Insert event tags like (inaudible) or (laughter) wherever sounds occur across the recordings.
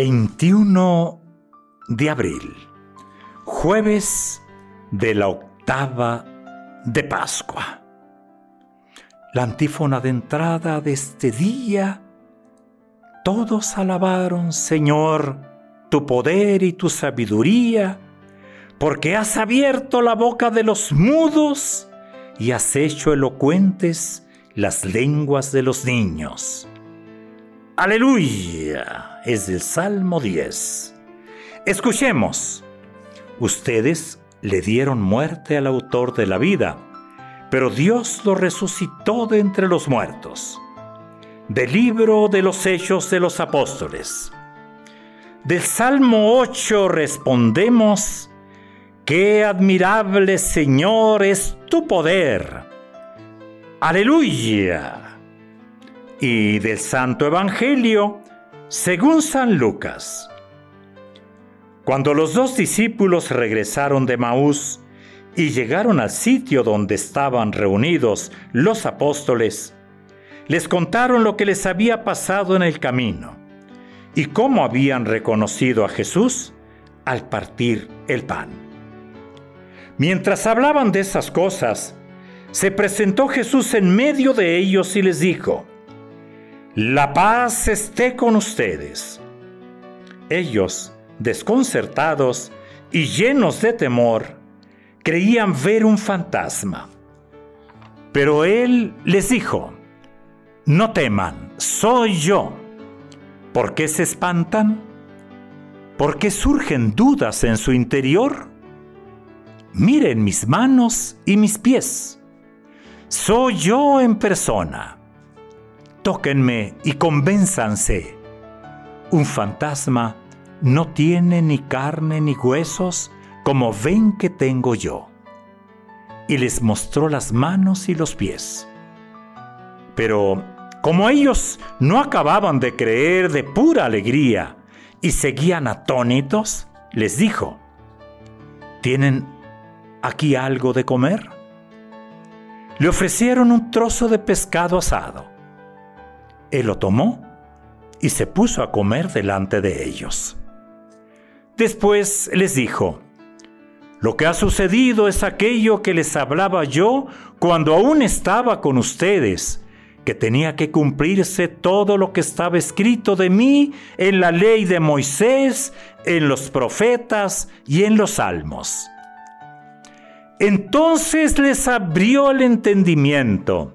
...21 de abril... ...jueves de la octava de Pascua... ...la antífona de entrada de este día... ...todos alabaron, Señor... ...tu poder y tu sabiduría... ...porque has abierto la boca de los mudos... ...y has hecho elocuentes... ...las lenguas de los niños... Aleluya. Es el Salmo 10. Escuchemos. Ustedes le dieron muerte al autor de la vida, pero Dios lo resucitó de entre los muertos. Del libro de los Hechos de los Apóstoles. Del Salmo 8 respondemos, Qué admirable Señor es tu poder. Aleluya y del Santo Evangelio según San Lucas. Cuando los dos discípulos regresaron de Maús y llegaron al sitio donde estaban reunidos los apóstoles, les contaron lo que les había pasado en el camino y cómo habían reconocido a Jesús al partir el pan. Mientras hablaban de esas cosas, se presentó Jesús en medio de ellos y les dijo, la paz esté con ustedes. Ellos, desconcertados y llenos de temor, creían ver un fantasma. Pero él les dijo, no teman, soy yo. ¿Por qué se espantan? ¿Por qué surgen dudas en su interior? Miren mis manos y mis pies. Soy yo en persona tóquenme y convénzanse. Un fantasma no tiene ni carne ni huesos como ven que tengo yo. Y les mostró las manos y los pies. Pero como ellos no acababan de creer de pura alegría y seguían atónitos, les dijo, ¿tienen aquí algo de comer? Le ofrecieron un trozo de pescado asado él lo tomó y se puso a comer delante de ellos. Después les dijo, lo que ha sucedido es aquello que les hablaba yo cuando aún estaba con ustedes, que tenía que cumplirse todo lo que estaba escrito de mí en la ley de Moisés, en los profetas y en los salmos. Entonces les abrió el entendimiento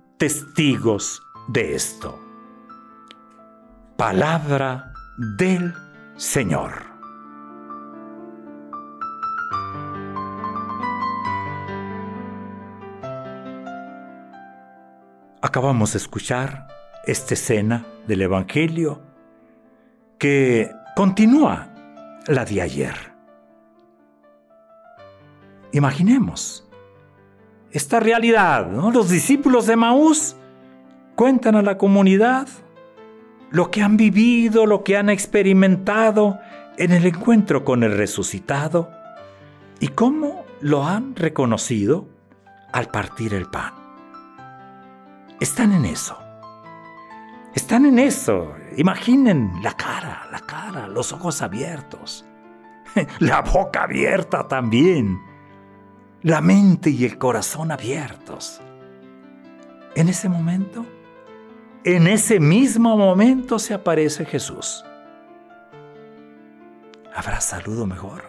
testigos de esto. Palabra del Señor. Acabamos de escuchar esta escena del Evangelio que continúa la de ayer. Imaginemos esta realidad. Los discípulos de Maús cuentan a la comunidad lo que han vivido, lo que han experimentado en el encuentro con el resucitado y cómo lo han reconocido al partir el pan. Están en eso. Están en eso. Imaginen la cara, la cara, los ojos abiertos. (laughs) La boca abierta también. La mente y el corazón abiertos. En ese momento, en ese mismo momento se aparece Jesús. ¿Habrá saludo mejor?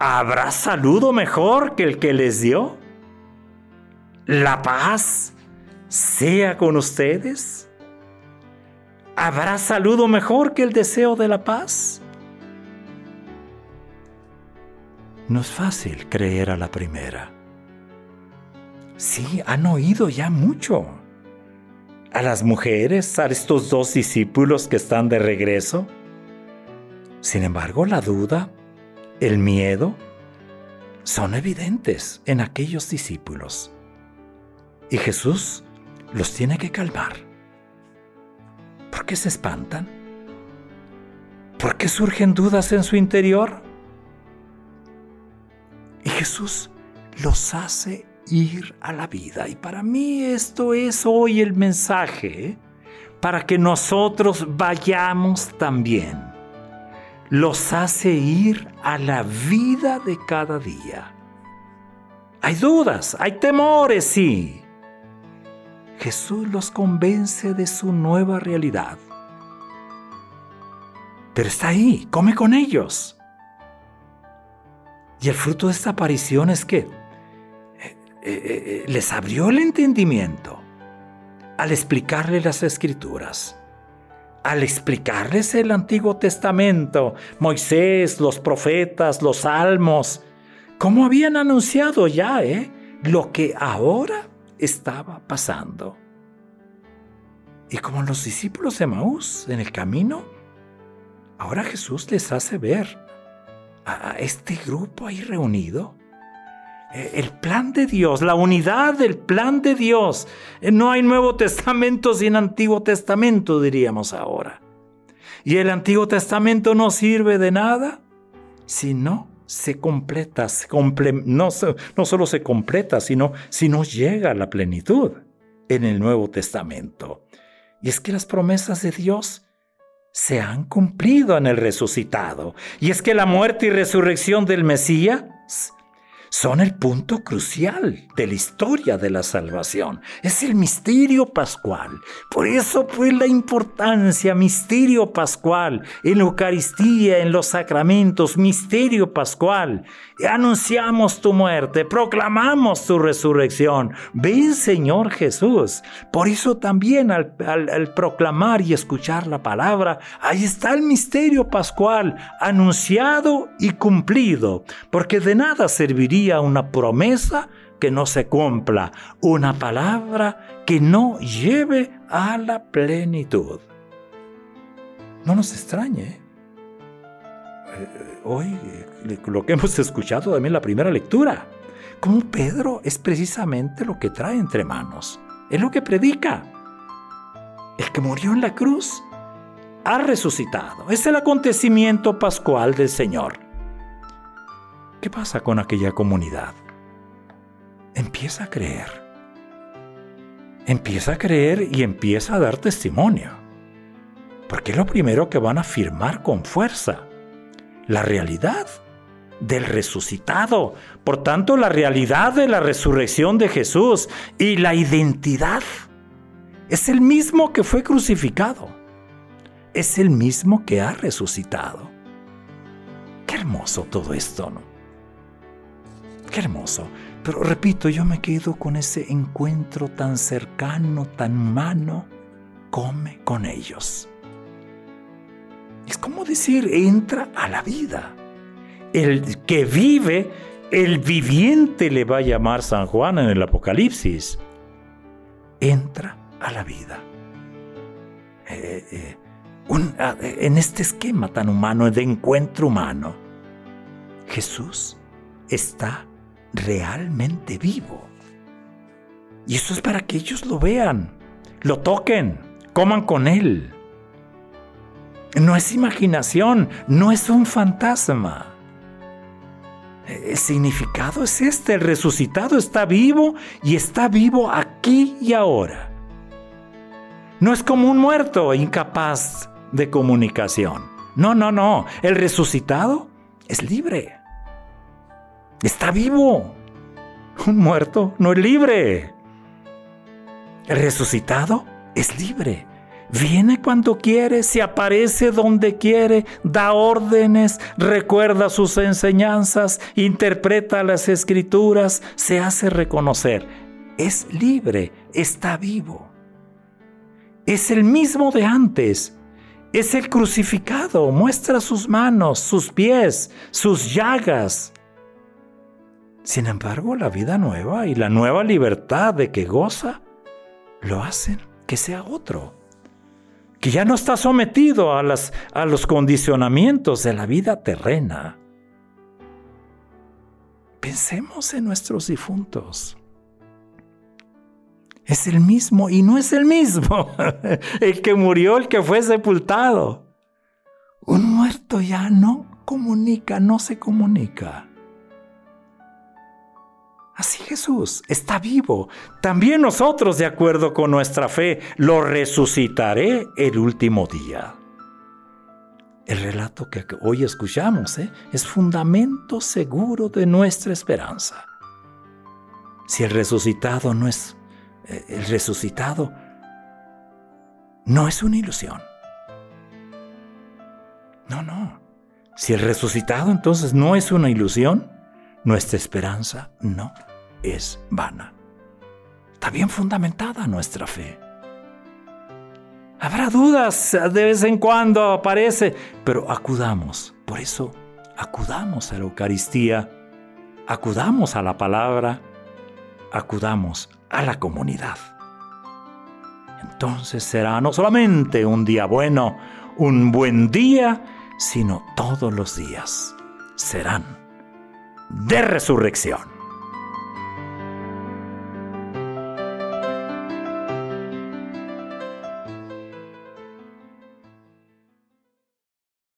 ¿Habrá saludo mejor que el que les dio? ¿La paz sea con ustedes? ¿Habrá saludo mejor que el deseo de la paz? No es fácil creer a la primera. Sí, han oído ya mucho. A las mujeres, a estos dos discípulos que están de regreso. Sin embargo, la duda, el miedo, son evidentes en aquellos discípulos. Y Jesús los tiene que calmar. ¿Por qué se espantan? ¿Por qué surgen dudas en su interior? Y Jesús los hace ir a la vida. Y para mí esto es hoy el mensaje para que nosotros vayamos también. Los hace ir a la vida de cada día. Hay dudas, hay temores, sí. Jesús los convence de su nueva realidad. Pero está ahí, come con ellos. Y el fruto de esta aparición es que eh, eh, eh, les abrió el entendimiento al explicarles las escrituras, al explicarles el Antiguo Testamento, Moisés, los profetas, los salmos, como habían anunciado ya, ¿eh? Lo que ahora estaba pasando. Y como los discípulos de Maús en el camino, ahora Jesús les hace ver este grupo ahí reunido eh, el plan de Dios, la unidad del plan de Dios. Eh, no hay Nuevo Testamento sin Antiguo Testamento, diríamos ahora. Y el Antiguo Testamento no sirve de nada si no se completa, no, no, solo se completa, sino si no llega a la plenitud en el Nuevo Testamento. Y es que las promesas de Dios se han cumplido en el resucitado. Y es que la muerte y resurrección del Mesías son el punto crucial de la historia de la salvación. Es el misterio pascual. Por eso fue la importancia, misterio pascual, en la Eucaristía, en los sacramentos, misterio pascual. Anunciamos tu muerte, proclamamos tu resurrección. Ven Señor Jesús. Por eso también al, al proclamar y escuchar la palabra, ahí está el misterio pascual, anunciado y cumplido, porque de nada serviría una promesa que no se cumpla, una palabra que no lleve a la plenitud. No nos extrañe. ¿eh? Eh, hoy eh, lo que hemos escuchado también en la primera lectura, como Pedro es precisamente lo que trae entre manos, es lo que predica. El que murió en la cruz ha resucitado. Es el acontecimiento pascual del Señor. ¿Qué pasa con aquella comunidad? Empieza a creer. Empieza a creer y empieza a dar testimonio. Porque es lo primero que van a afirmar con fuerza. La realidad del resucitado. Por tanto, la realidad de la resurrección de Jesús y la identidad. Es el mismo que fue crucificado. Es el mismo que ha resucitado. Qué hermoso todo esto, ¿no? Qué hermoso. Pero repito, yo me quedo con ese encuentro tan cercano, tan humano. Come con ellos. Es como decir, entra a la vida. El que vive, el viviente le va a llamar San Juan en el Apocalipsis. Entra a la vida. Eh, eh, ah, en este esquema tan humano de encuentro humano, Jesús está realmente vivo. Y eso es para que ellos lo vean, lo toquen, coman con Él. No es imaginación, no es un fantasma. El significado es este, el resucitado está vivo y está vivo aquí y ahora. No es como un muerto incapaz de comunicación. No, no, no. El resucitado es libre. Está vivo. Un muerto no es libre. El resucitado es libre. Viene cuando quiere, se aparece donde quiere, da órdenes, recuerda sus enseñanzas, interpreta las escrituras, se hace reconocer. Es libre, está vivo. Es el mismo de antes. Es el crucificado, muestra sus manos, sus pies, sus llagas. Sin embargo, la vida nueva y la nueva libertad de que goza lo hacen que sea otro que ya no está sometido a, las, a los condicionamientos de la vida terrena. Pensemos en nuestros difuntos. Es el mismo y no es el mismo. (laughs) el que murió, el que fue sepultado. Un muerto ya no comunica, no se comunica. Así Jesús está vivo. También nosotros, de acuerdo con nuestra fe, lo resucitaré el último día. El relato que hoy escuchamos ¿eh? es fundamento seguro de nuestra esperanza. Si el resucitado no es eh, el resucitado no es una ilusión. No, no. Si el resucitado entonces no es una ilusión, nuestra esperanza no es vana. Está bien fundamentada nuestra fe. Habrá dudas, de vez en cuando aparece, pero acudamos. Por eso, acudamos a la Eucaristía, acudamos a la palabra, acudamos a la comunidad. Entonces será no solamente un día bueno, un buen día, sino todos los días serán de resurrección.